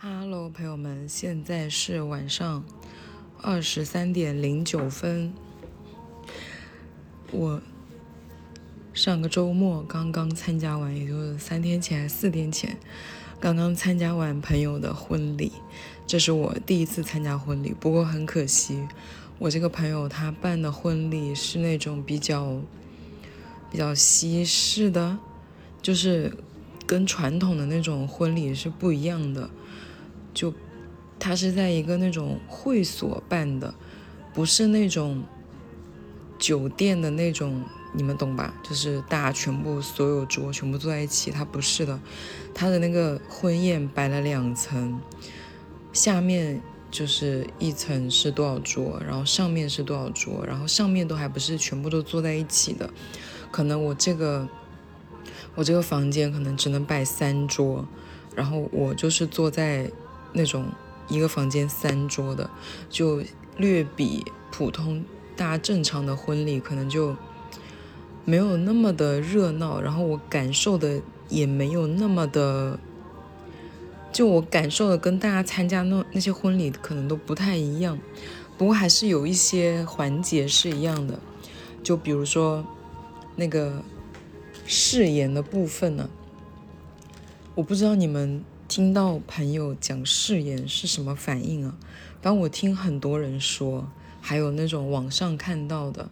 Hello，朋友们，现在是晚上二十三点零九分。我上个周末刚刚参加完，也就是三天前还四天前，刚刚参加完朋友的婚礼。这是我第一次参加婚礼，不过很可惜，我这个朋友他办的婚礼是那种比较比较西式的，就是跟传统的那种婚礼是不一样的。就他是在一个那种会所办的，不是那种酒店的那种，你们懂吧？就是大家全部所有桌全部坐在一起，他不是的，他的那个婚宴摆了两层。下面就是一层是多少桌，然后上面是多少桌，然后上面都还不是全部都坐在一起的，可能我这个我这个房间可能只能摆三桌，然后我就是坐在那种一个房间三桌的，就略比普通大家正常的婚礼可能就没有那么的热闹，然后我感受的也没有那么的。就我感受的跟大家参加那那些婚礼可能都不太一样，不过还是有一些环节是一样的。就比如说那个誓言的部分呢，我不知道你们听到朋友讲誓言是什么反应啊？反正我听很多人说，还有那种网上看到的，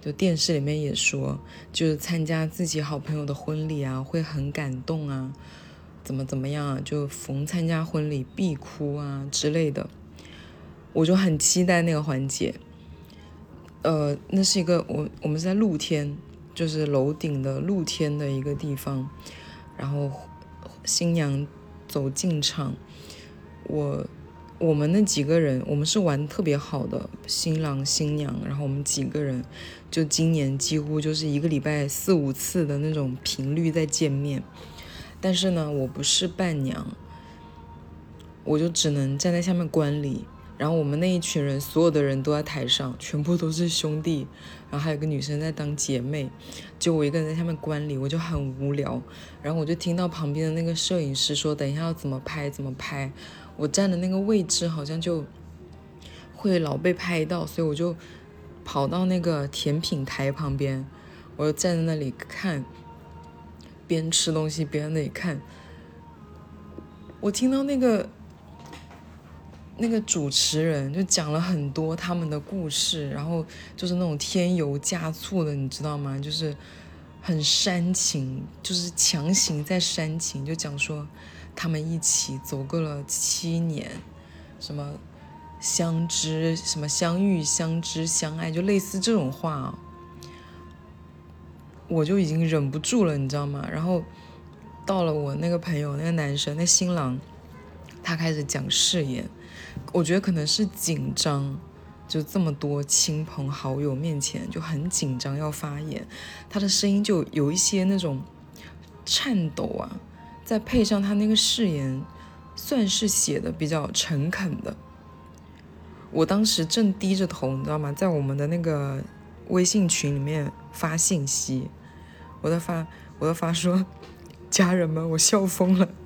就电视里面也说，就是参加自己好朋友的婚礼啊，会很感动啊。怎么怎么样啊？就逢参加婚礼必哭啊之类的，我就很期待那个环节。呃，那是一个我我们是在露天，就是楼顶的露天的一个地方，然后新娘走进场，我我们那几个人，我们是玩特别好的，新郎新娘，然后我们几个人就今年几乎就是一个礼拜四五次的那种频率在见面。但是呢，我不是伴娘，我就只能站在下面观礼。然后我们那一群人，所有的人都在台上，全部都是兄弟，然后还有个女生在当姐妹，就我一个人在下面观礼，我就很无聊。然后我就听到旁边的那个摄影师说：“等一下要怎么拍，怎么拍。”我站的那个位置好像就会老被拍到，所以我就跑到那个甜品台旁边，我就站在那里看。边吃东西边在那里看，我听到那个那个主持人就讲了很多他们的故事，然后就是那种添油加醋的，你知道吗？就是很煽情，就是强行在煽情，就讲说他们一起走过了七年，什么相知，什么相遇、相知、相爱，就类似这种话。我就已经忍不住了，你知道吗？然后到了我那个朋友，那个男生，那新郎，他开始讲誓言。我觉得可能是紧张，就这么多亲朋好友面前就很紧张要发言，他的声音就有一些那种颤抖啊。再配上他那个誓言，算是写的比较诚恳的。我当时正低着头，你知道吗？在我们的那个微信群里面发信息。我在发，我在发说，家人们，我笑疯了。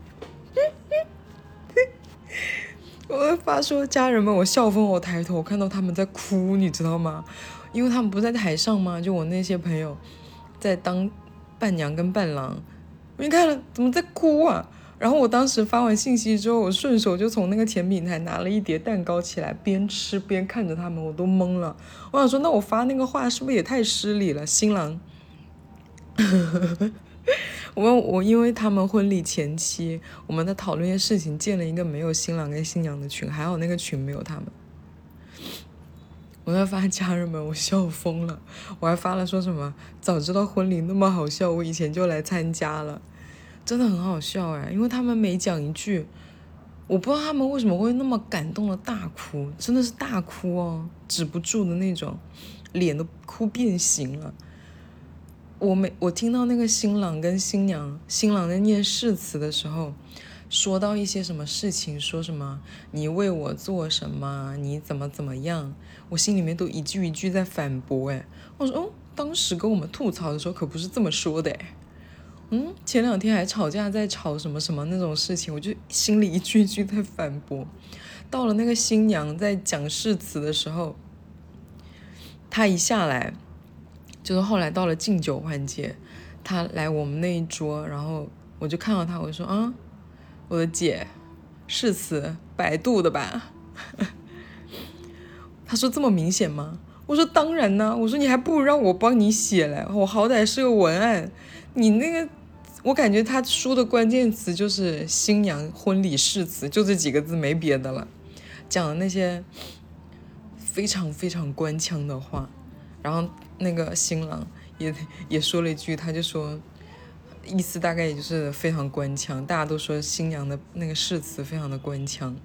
我发说，家人们，我笑疯，我抬头看到他们在哭，你知道吗？因为他们不在台上吗？就我那些朋友在当伴娘跟伴郎，我一看，怎么在哭啊？然后我当时发完信息之后，我顺手就从那个甜品台拿了一叠蛋糕起来，边吃边看着他们，我都懵了。我想说，那我发那个话是不是也太失礼了？新郎。我们我因为他们婚礼前期我们在讨论一些事情，建了一个没有新郎跟新娘的群，还好那个群没有他们。我在发家人们，我笑疯了。我还发了说什么，早知道婚礼那么好笑，我以前就来参加了，真的很好笑哎。因为他们每讲一句，我不知道他们为什么会那么感动的大哭，真的是大哭哦，止不住的那种，脸都哭变形了。我每我听到那个新郎跟新娘，新郎在念誓词的时候，说到一些什么事情，说什么你为我做什么，你怎么怎么样，我心里面都一句一句在反驳。哎，我说哦，当时跟我们吐槽的时候可不是这么说的。哎，嗯，前两天还吵架，在吵什么什么那种事情，我就心里一句一句在反驳。到了那个新娘在讲誓词的时候，她一下来，就是后来到了敬酒环节，他来我们那一桌，然后我就看到他，我就说啊，我的姐，誓词百度的吧？他说这么明显吗？我说当然呢，我说你还不如让我帮你写嘞，我好歹是个文案，你那个。我感觉他说的关键词就是新娘婚礼誓词，就这几个字，没别的了。讲的那些非常非常官腔的话，然后那个新郎也也说了一句，他就说，意思大概也就是非常官腔。大家都说新娘的那个誓词非常的官腔。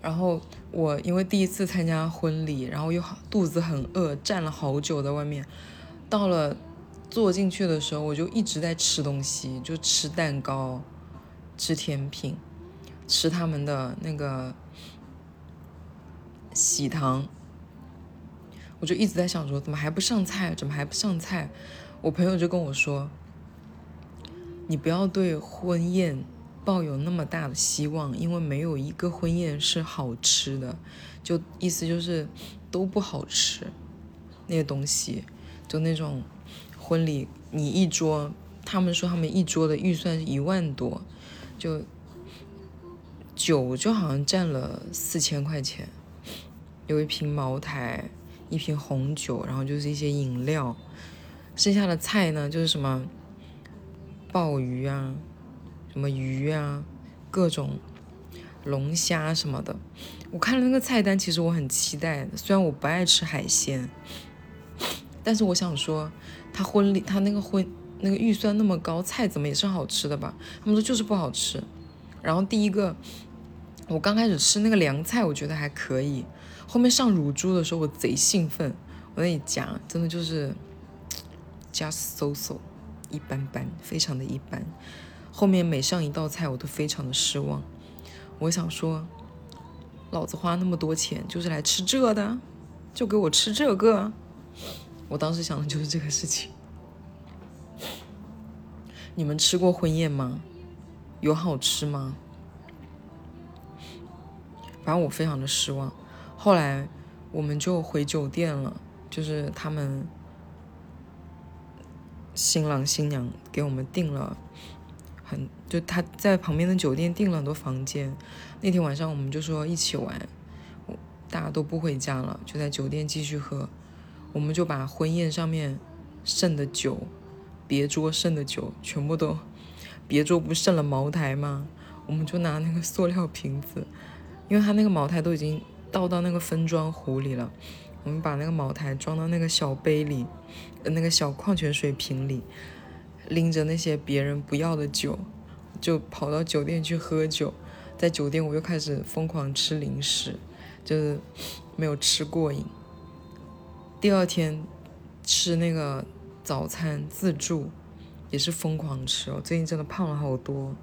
然后我因为第一次参加婚礼，然后又肚子很饿，站了好久在外面，到了。坐进去的时候，我就一直在吃东西，就吃蛋糕，吃甜品，吃他们的那个喜糖。我就一直在想说，怎么还不上菜？怎么还不上菜？我朋友就跟我说：“你不要对婚宴抱有那么大的希望，因为没有一个婚宴是好吃的。就意思就是都不好吃，那些东西，就那种。”婚礼你一桌，他们说他们一桌的预算是一万多，就酒就好像占了四千块钱，有一瓶茅台，一瓶红酒，然后就是一些饮料，剩下的菜呢就是什么鲍鱼啊，什么鱼啊，各种龙虾什么的。我看了那个菜单，其实我很期待，虽然我不爱吃海鲜，但是我想说。他婚礼，他那个婚那个预算那么高，菜怎么也是好吃的吧？他们说就是不好吃。然后第一个，我刚开始吃那个凉菜，我觉得还可以。后面上乳猪的时候，我贼兴奋，我那里夹，真的就是 just so so，一般般，非常的一般。后面每上一道菜，我都非常的失望。我想说，老子花那么多钱就是来吃这的，就给我吃这个。我当时想的就是这个事情。你们吃过婚宴吗？有好吃吗？反正我非常的失望。后来我们就回酒店了，就是他们新郎新娘给我们订了很就他在旁边的酒店订了很多房间。那天晚上我们就说一起玩，大家都不回家了，就在酒店继续喝。我们就把婚宴上面剩的酒，别桌剩的酒全部都，别桌不剩了茅台吗？我们就拿那个塑料瓶子，因为他那个茅台都已经倒到那个分装壶里了，我们把那个茅台装到那个小杯里，那个小矿泉水瓶里，拎着那些别人不要的酒，就跑到酒店去喝酒。在酒店我又开始疯狂吃零食，就是没有吃过瘾。第二天吃那个早餐自助，也是疯狂吃哦。最近真的胖了好多，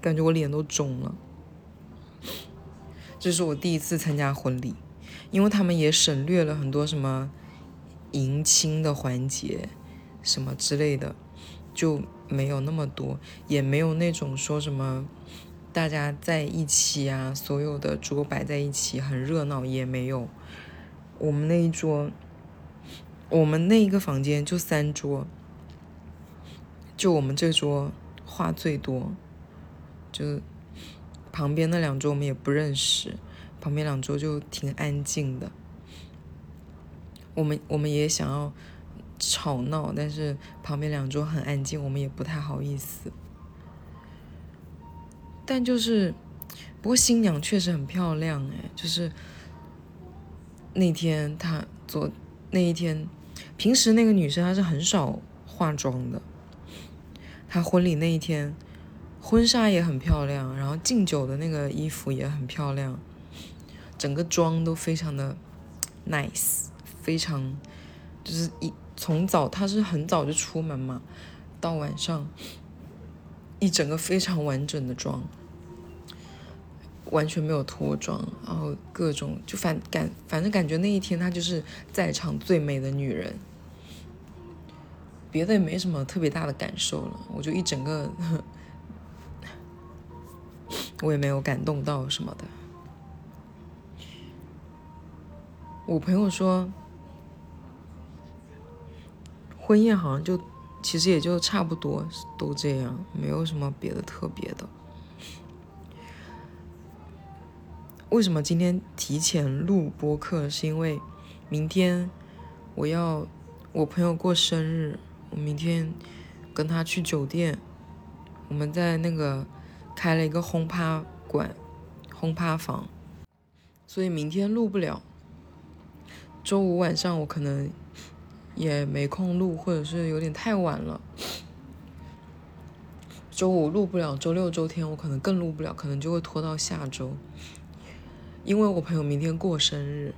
感觉我脸都肿了。这是我第一次参加婚礼，因为他们也省略了很多什么迎亲的环节，什么之类的，就没有那么多，也没有那种说什么大家在一起啊，所有的桌摆在一起很热闹，也没有。我们那一桌。我们那一个房间就三桌，就我们这桌话最多，就旁边那两桌我们也不认识，旁边两桌就挺安静的。我们我们也想要吵闹，但是旁边两桌很安静，我们也不太好意思。但就是，不过新娘确实很漂亮哎，就是那天她昨那一天。平时那个女生她是很少化妆的，她婚礼那一天，婚纱也很漂亮，然后敬酒的那个衣服也很漂亮，整个妆都非常的 nice，非常就是一从早她是很早就出门嘛，到晚上一整个非常完整的妆。完全没有脱妆，然后各种就反感，反正感觉那一天她就是在场最美的女人。别的也没什么特别大的感受了，我就一整个，我也没有感动到什么的。我朋友说，婚宴好像就其实也就差不多都这样，没有什么别的特别的。为什么今天提前录播客？是因为明天我要我朋友过生日。我明天跟他去酒店，我们在那个开了一个轰趴馆、轰趴房，所以明天录不了。周五晚上我可能也没空录，或者是有点太晚了。周五录不了，周六、周天我可能更录不了，可能就会拖到下周。因为我朋友明天过生日，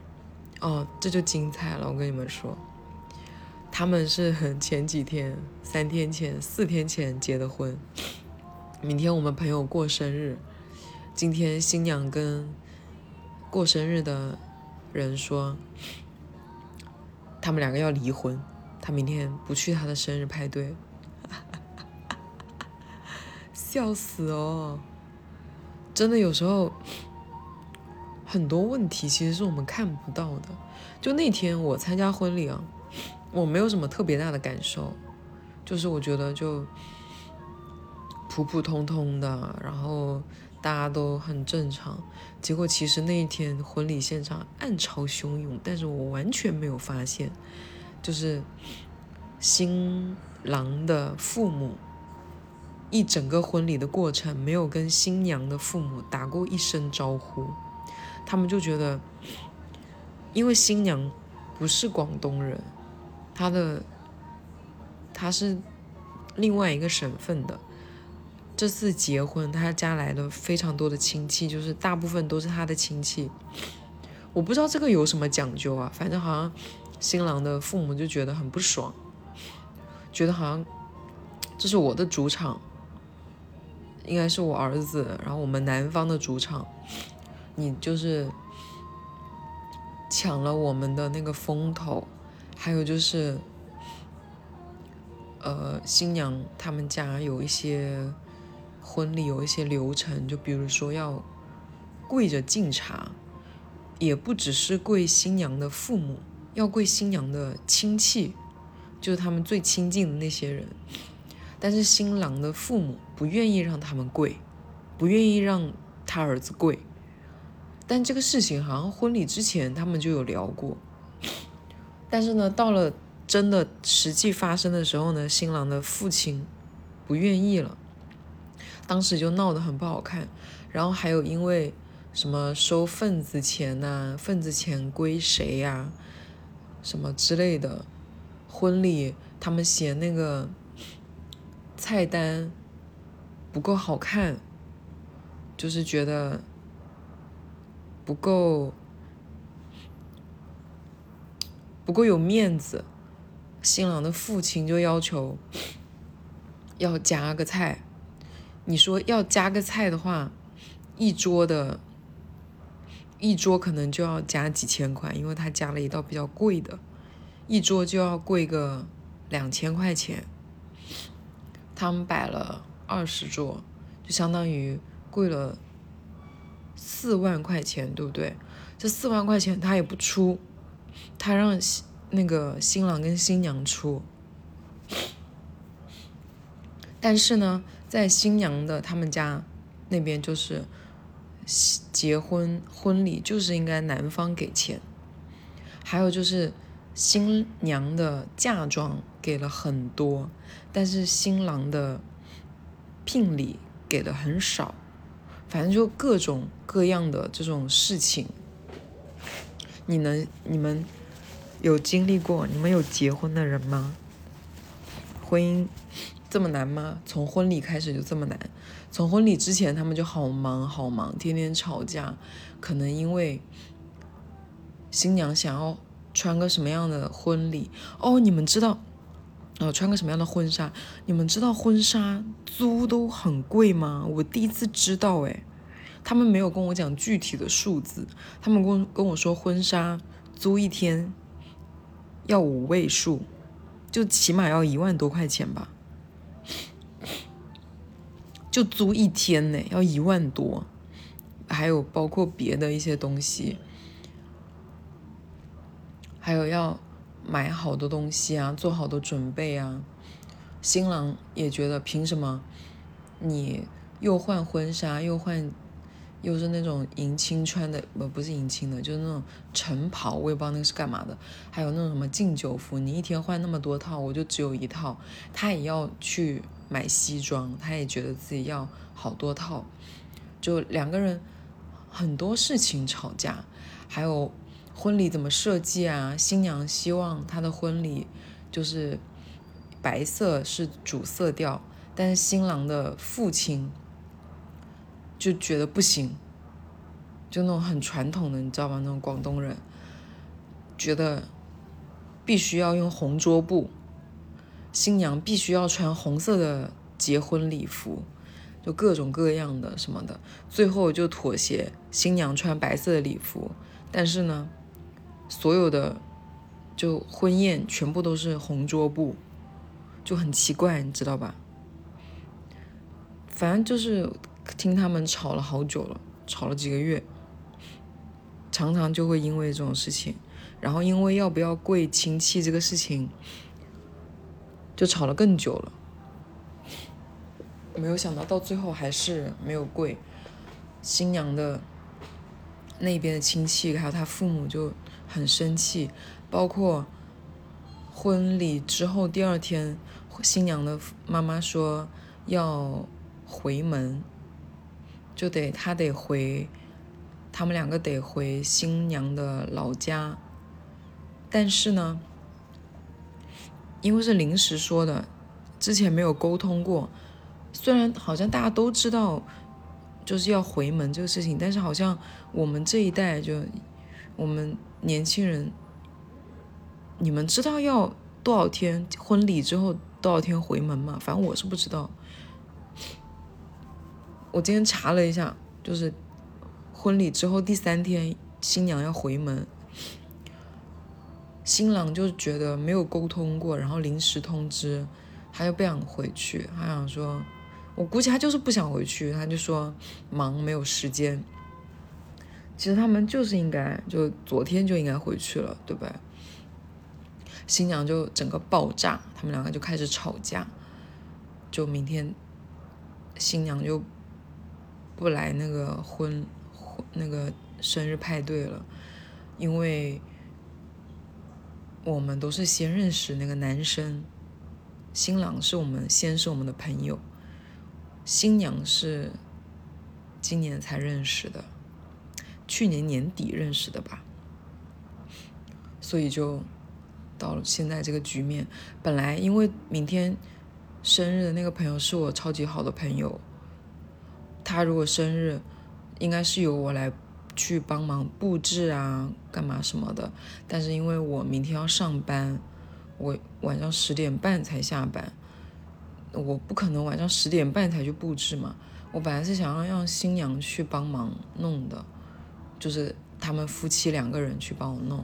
哦，这就精彩了，我跟你们说。他们是很前几天、三天前、四天前结的婚。明天我们朋友过生日，今天新娘跟过生日的人说，他们两个要离婚，他明天不去他的生日派对，笑死哦！真的有时候很多问题其实是我们看不到的。就那天我参加婚礼啊。我没有什么特别大的感受，就是我觉得就普普通通的，然后大家都很正常。结果其实那一天婚礼现场暗潮汹涌，但是我完全没有发现，就是新郎的父母一整个婚礼的过程没有跟新娘的父母打过一声招呼，他们就觉得，因为新娘不是广东人。她的她是另外一个省份的，这次结婚他家来了非常多的亲戚，就是大部分都是他的亲戚。我不知道这个有什么讲究啊，反正好像新郎的父母就觉得很不爽，觉得好像这是我的主场，应该是我儿子，然后我们男方的主场，你就是抢了我们的那个风头。还有就是，呃，新娘他们家有一些婚礼有一些流程，就比如说要跪着敬茶，也不只是跪新娘的父母，要跪新娘的亲戚，就是他们最亲近的那些人。但是新郎的父母不愿意让他们跪，不愿意让他儿子跪。但这个事情好像婚礼之前他们就有聊过。但是呢，到了真的实际发生的时候呢，新郎的父亲不愿意了，当时就闹得很不好看。然后还有因为什么收份子钱呐，份子钱归谁呀，什么之类的，婚礼他们嫌那个菜单不够好看，就是觉得不够。不够有面子，新郎的父亲就要求要加个菜。你说要加个菜的话，一桌的，一桌可能就要加几千块，因为他加了一道比较贵的，一桌就要贵个两千块钱。他们摆了二十桌，就相当于贵了四万块钱，对不对？这四万块钱他也不出。他让那个新郎跟新娘出，但是呢，在新娘的他们家那边，就是结婚婚礼就是应该男方给钱，还有就是新娘的嫁妆给了很多，但是新郎的聘礼给的很少，反正就各种各样的这种事情。你能你们有经历过？你们有结婚的人吗？婚姻这么难吗？从婚礼开始就这么难？从婚礼之前他们就好忙好忙，天天吵架。可能因为新娘想要穿个什么样的婚礼哦？你们知道哦？穿个什么样的婚纱？你们知道婚纱租都很贵吗？我第一次知道诶。他们没有跟我讲具体的数字，他们跟跟我说婚纱租一天要五位数，就起码要一万多块钱吧，就租一天呢，要一万多，还有包括别的一些东西，还有要买好多东西啊，做好多准备啊。新郎也觉得凭什么你又换婚纱又换。又是那种迎亲穿的，不不是迎亲的，就是那种晨袍，我也不知道那个是干嘛的。还有那种什么敬酒服，你一天换那么多套，我就只有一套。他也要去买西装，他也觉得自己要好多套。就两个人很多事情吵架，还有婚礼怎么设计啊？新娘希望她的婚礼就是白色是主色调，但是新郎的父亲。就觉得不行，就那种很传统的，你知道吗？那种广东人觉得必须要用红桌布，新娘必须要穿红色的结婚礼服，就各种各样的什么的，最后就妥协，新娘穿白色的礼服，但是呢，所有的就婚宴全部都是红桌布，就很奇怪，你知道吧？反正就是。听他们吵了好久了，吵了几个月，常常就会因为这种事情，然后因为要不要跪亲戚这个事情，就吵了更久了。没有想到到最后还是没有跪，新娘的那边的亲戚还有他父母就很生气，包括婚礼之后第二天，新娘的妈妈说要回门。就得他得回，他们两个得回新娘的老家。但是呢，因为是临时说的，之前没有沟通过。虽然好像大家都知道就是要回门这个事情，但是好像我们这一代就我们年轻人，你们知道要多少天婚礼之后多少天回门吗？反正我是不知道。我今天查了一下，就是婚礼之后第三天，新娘要回门，新郎就觉得没有沟通过，然后临时通知，他又不想回去，他想说，我估计他就是不想回去，他就说忙没有时间。其实他们就是应该就昨天就应该回去了，对不对？新娘就整个爆炸，他们两个就开始吵架，就明天新娘就。不来那个婚婚那个生日派对了，因为我们都是先认识那个男生，新郎是我们先是我们的朋友，新娘是今年才认识的，去年年底认识的吧，所以就到了现在这个局面。本来因为明天生日的那个朋友是我超级好的朋友。他如果生日，应该是由我来去帮忙布置啊，干嘛什么的。但是因为我明天要上班，我晚上十点半才下班，我不可能晚上十点半才去布置嘛。我本来是想要让新娘去帮忙弄的，就是他们夫妻两个人去帮我弄，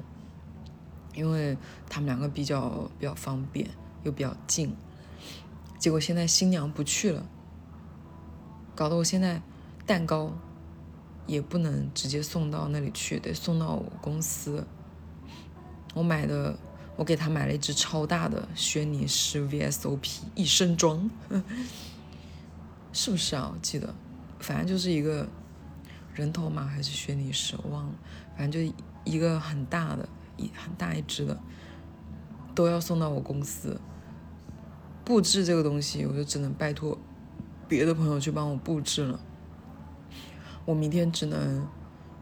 因为他们两个比较比较方便又比较近。结果现在新娘不去了。搞得我现在蛋糕也不能直接送到那里去，得送到我公司。我买的，我给他买了一只超大的轩尼诗 VSOP 一身装，是不是啊？我记得，反正就是一个人头马还是轩尼诗，我忘了。反正就一个很大的，一很大一只的，都要送到我公司。布置这个东西，我就只能拜托。别的朋友去帮我布置了，我明天只能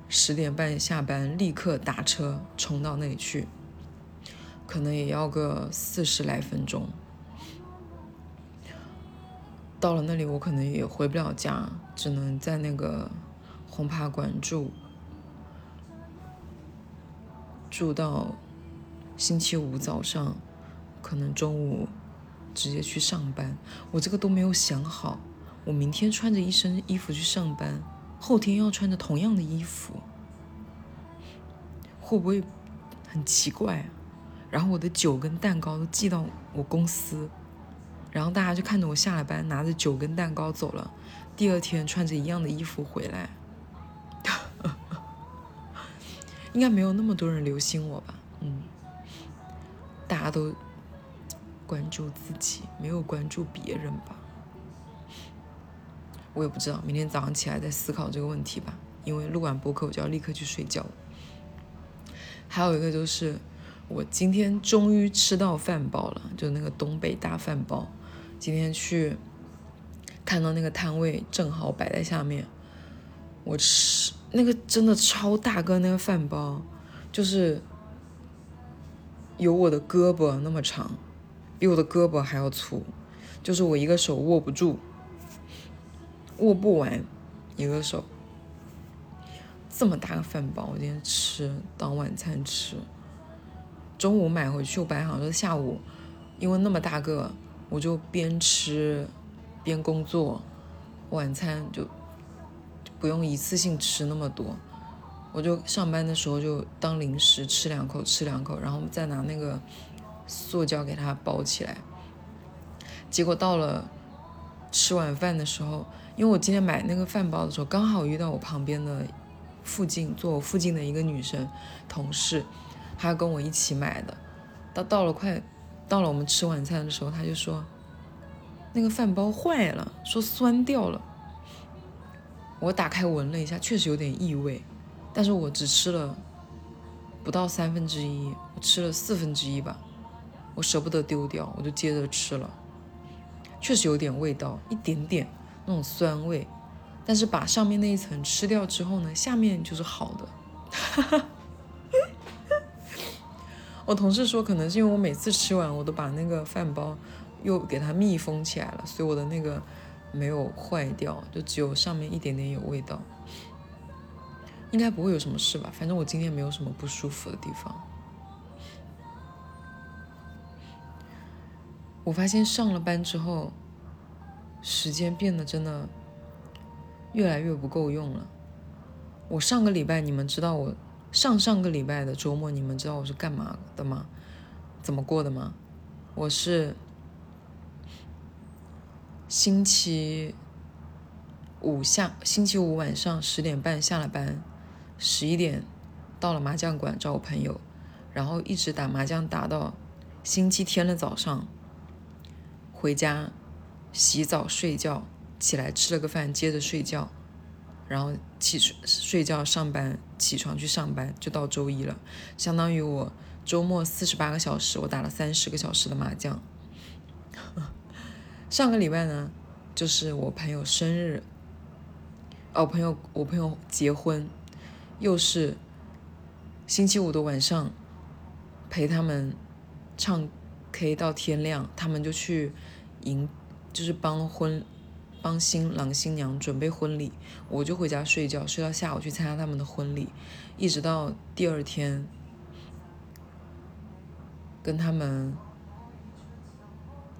十点半下班，立刻打车冲到那里去，可能也要个四十来分钟。到了那里，我可能也回不了家，只能在那个轰趴馆住，住到星期五早上，可能中午直接去上班。我这个都没有想好。我明天穿着一身衣服去上班，后天要穿着同样的衣服，会不会很奇怪啊？然后我的酒跟蛋糕都寄到我公司，然后大家就看着我下了班拿着酒跟蛋糕走了，第二天穿着一样的衣服回来，应该没有那么多人留心我吧？嗯，大家都关注自己，没有关注别人吧？我也不知道，明天早上起来再思考这个问题吧。因为录完播客我就要立刻去睡觉。还有一个就是，我今天终于吃到饭包了，就那个东北大饭包。今天去看到那个摊位正好摆在下面，我吃那个真的超大个那个饭包，就是有我的胳膊那么长，比我的胳膊还要粗，就是我一个手握不住，握不完一个手。这么大个饭包，我今天吃当晚餐吃。中午买回去，我本来想说下午，因为那么大个，我就边吃边工作，晚餐就不用一次性吃那么多，我就上班的时候就当零食吃两口，吃两口，然后再拿那个塑胶给它包起来。结果到了吃晚饭的时候，因为我今天买那个饭包的时候，刚好遇到我旁边的。附近坐我附近的一个女生同事，她跟我一起买的。到到了快到了我们吃晚餐的时候，她就说那个饭包坏了，说酸掉了。我打开闻了一下，确实有点异味，但是我只吃了不到三分之一，我吃了四分之一吧，我舍不得丢掉，我就接着吃了。确实有点味道，一点点那种酸味。但是把上面那一层吃掉之后呢，下面就是好的。我同事说，可能是因为我每次吃完，我都把那个饭包又给它密封起来了，所以我的那个没有坏掉，就只有上面一点点有味道。应该不会有什么事吧？反正我今天没有什么不舒服的地方。我发现上了班之后，时间变得真的。越来越不够用了。我上个礼拜，你们知道我上上个礼拜的周末，你们知道我是干嘛的吗？怎么过的吗？我是星期五下，星期五晚上十点半下了班，十一点到了麻将馆找我朋友，然后一直打麻将打到星期天的早上，回家洗澡睡觉。起来吃了个饭，接着睡觉，然后起床睡觉上班，起床去上班，就到周一了。相当于我周末四十八个小时，我打了三十个小时的麻将。上个礼拜呢，就是我朋友生日，哦，朋友我朋友结婚，又是星期五的晚上，陪他们唱 K 到天亮，他们就去迎，就是帮婚。帮新郎新娘准备婚礼，我就回家睡觉，睡到下午去参加他们的婚礼，一直到第二天，跟他们，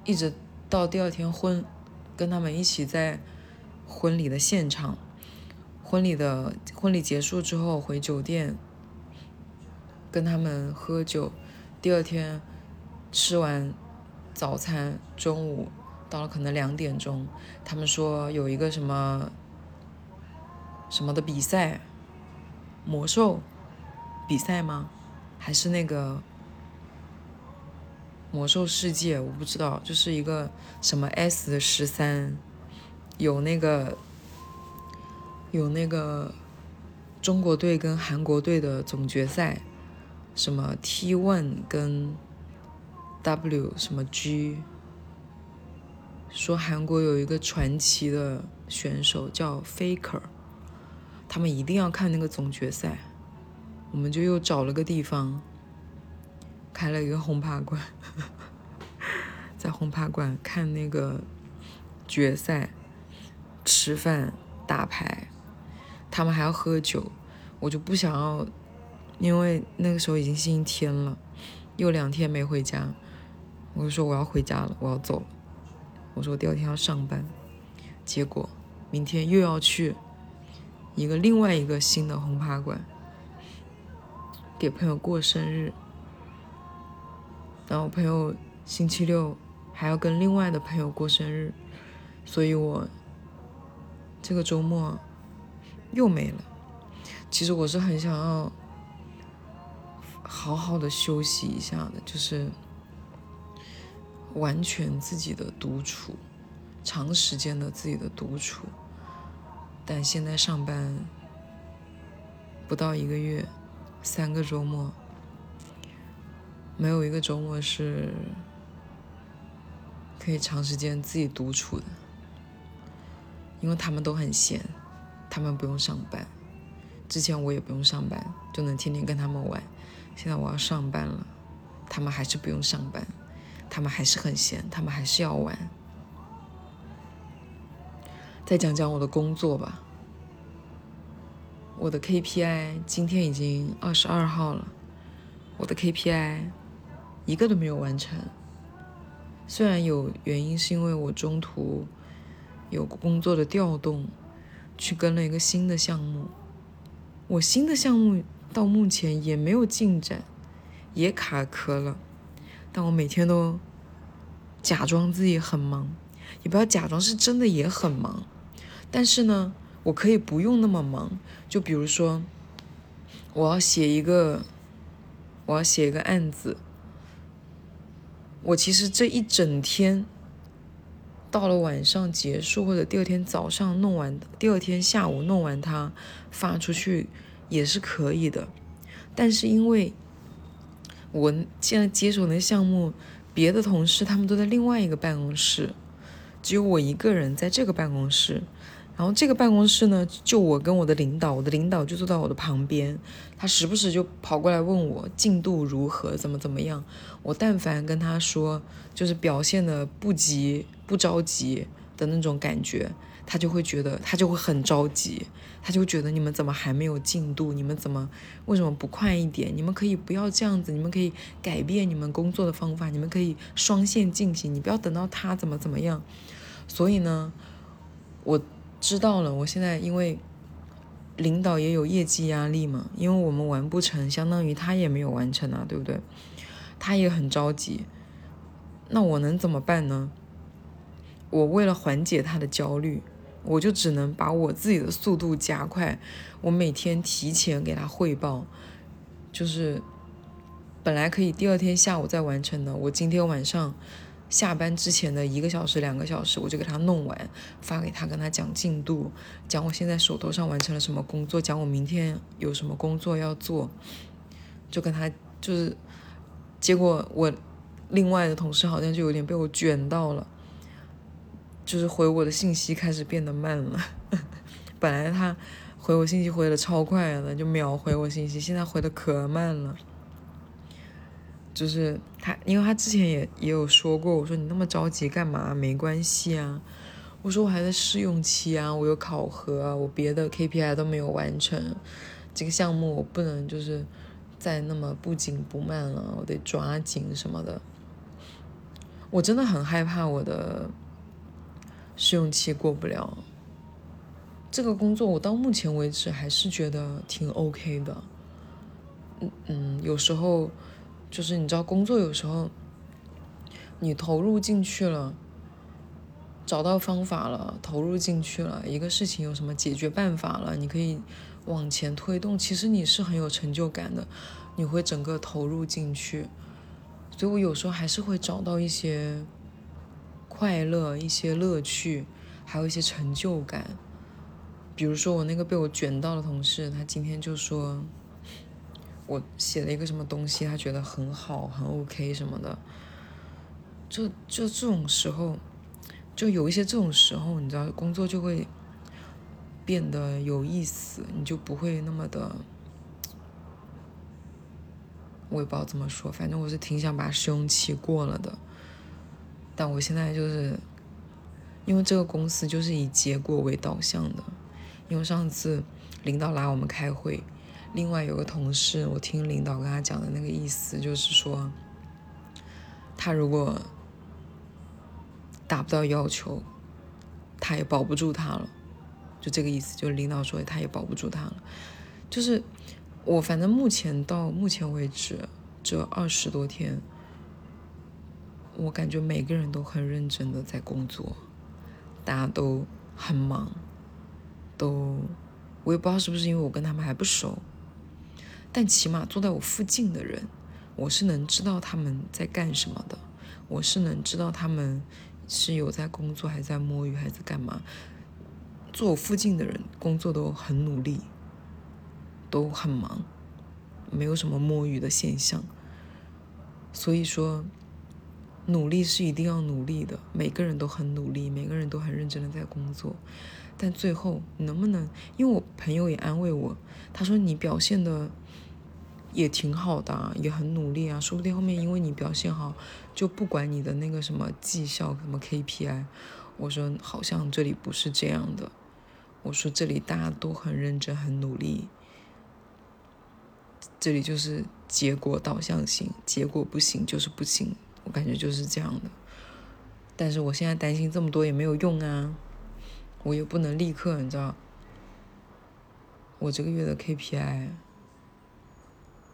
一直到第二天婚，跟他们一起在婚礼的现场，婚礼的婚礼结束之后回酒店，跟他们喝酒，第二天吃完早餐，中午。到了可能两点钟，他们说有一个什么什么的比赛，魔兽比赛吗？还是那个魔兽世界？我不知道，就是一个什么 S 十三，有那个有那个中国队跟韩国队的总决赛，什么 T one 跟 W 什么 G。说韩国有一个传奇的选手叫 Faker，他们一定要看那个总决赛，我们就又找了个地方，开了一个轰趴馆，在轰趴馆看那个决赛，吃饭打牌，他们还要喝酒，我就不想要，因为那个时候已经星期天了，又两天没回家，我就说我要回家了，我要走了。我说我第二天要上班，结果明天又要去一个另外一个新的轰趴馆给朋友过生日。然后朋友星期六还要跟另外的朋友过生日，所以我这个周末又没了。其实我是很想要好好的休息一下的，就是完全自己的独处，长时间的自己的独处。但现在上班不到一个月，三个周末。没有一个周末是可以长时间自己独处的，因为他们都很闲，他们不用上班。之前我也不用上班，就能天天跟他们玩。现在我要上班了，他们还是不用上班，他们还是很闲，他们还是要玩。再讲讲我的工作吧，我的 KPI 今天已经二十二号了，我的 KPI。一个都没有完成，虽然有原因，是因为我中途有工作的调动，去跟了一个新的项目，我新的项目到目前也没有进展，也卡壳了，但我每天都假装自己很忙，也不要假装，是真的也很忙，但是呢，我可以不用那么忙，就比如说，我要写一个，我要写一个案子。我其实这一整天，到了晚上结束或者第二天早上弄完，第二天下午弄完它发出去也是可以的。但是因为我现在接手那项目，别的同事他们都在另外一个办公室，只有我一个人在这个办公室。然后这个办公室呢，就我跟我的领导，我的领导就坐在我的旁边，他时不时就跑过来问我进度如何，怎么怎么样。我但凡跟他说，就是表现的不急不着急的那种感觉，他就会觉得他就会很着急，他就觉得你们怎么还没有进度？你们怎么为什么不快一点？你们可以不要这样子，你们可以改变你们工作的方法，你们可以双线进行，你不要等到他怎么怎么样。所以呢，我。知道了，我现在因为领导也有业绩压力嘛，因为我们完不成，相当于他也没有完成啊，对不对？他也很着急，那我能怎么办呢？我为了缓解他的焦虑，我就只能把我自己的速度加快，我每天提前给他汇报，就是本来可以第二天下午再完成的，我今天晚上。下班之前的一个小时、两个小时，我就给他弄完，发给他，跟他讲进度，讲我现在手头上完成了什么工作，讲我明天有什么工作要做，就跟他就是，结果我另外的同事好像就有点被我卷到了，就是回我的信息开始变得慢了，本来他回我信息回的超快的，就秒回我信息，现在回的可慢了。就是他，因为他之前也也有说过，我说你那么着急干嘛？没关系啊，我说我还在试用期啊，我有考核，我别的 KPI 都没有完成，这个项目我不能就是再那么不紧不慢了，我得抓紧什么的。我真的很害怕我的试用期过不了。这个工作我到目前为止还是觉得挺 OK 的，嗯嗯，有时候。就是你知道，工作有时候你投入进去了，找到方法了，投入进去了，一个事情有什么解决办法了，你可以往前推动，其实你是很有成就感的，你会整个投入进去。所以我有时候还是会找到一些快乐、一些乐趣，还有一些成就感。比如说我那个被我卷到的同事，他今天就说。我写了一个什么东西，他觉得很好，很 OK 什么的，就就这种时候，就有一些这种时候，你知道，工作就会变得有意思，你就不会那么的，我也不知道怎么说，反正我是挺想把试用期过了的，但我现在就是因为这个公司就是以结果为导向的，因为上次领导拉我们开会。另外有个同事，我听领导跟他讲的那个意思，就是说，他如果达不到要求，他也保不住他了，就这个意思。就领导说他也保不住他了。就是我反正目前到目前为止这二十多天，我感觉每个人都很认真的在工作，大家都很忙，都我也不知道是不是因为我跟他们还不熟，但起码坐在我附近的人，我是能知道他们在干什么的，我是能知道他们是有在工作，还在摸鱼，还在干嘛。坐我附近的人工作都很努力，都很忙，没有什么摸鱼的现象，所以说。努力是一定要努力的，每个人都很努力，每个人都很认真的在工作。但最后能不能？因为我朋友也安慰我，他说你表现的也挺好的，也很努力啊，说不定后面因为你表现好，就不管你的那个什么绩效什么 KPI。我说好像这里不是这样的，我说这里大家都很认真很努力，这里就是结果导向型，结果不行就是不行。我感觉就是这样的，但是我现在担心这么多也没有用啊，我又不能立刻，你知道，我这个月的 KPI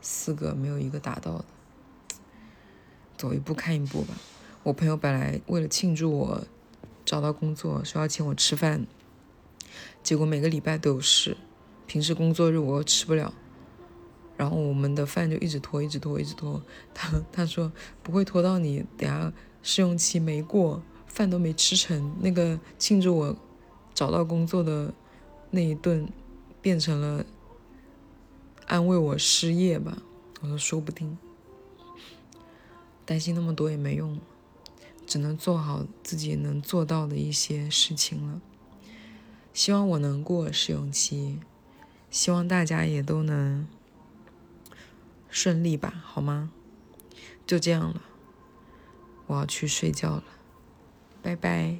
四个没有一个达到的，走一步看一步吧。我朋友本来为了庆祝我找到工作，说要请我吃饭，结果每个礼拜都有事，平时工作日我又吃不了。然后我们的饭就一直拖，一直拖，一直拖。他他说不会拖到你等下试用期没过，饭都没吃成，那个庆祝我找到工作的那一顿变成了安慰我失业吧。我说说不定，担心那么多也没用，只能做好自己能做到的一些事情了。希望我能过试用期，希望大家也都能。顺利吧，好吗？就这样了，我要去睡觉了，拜拜。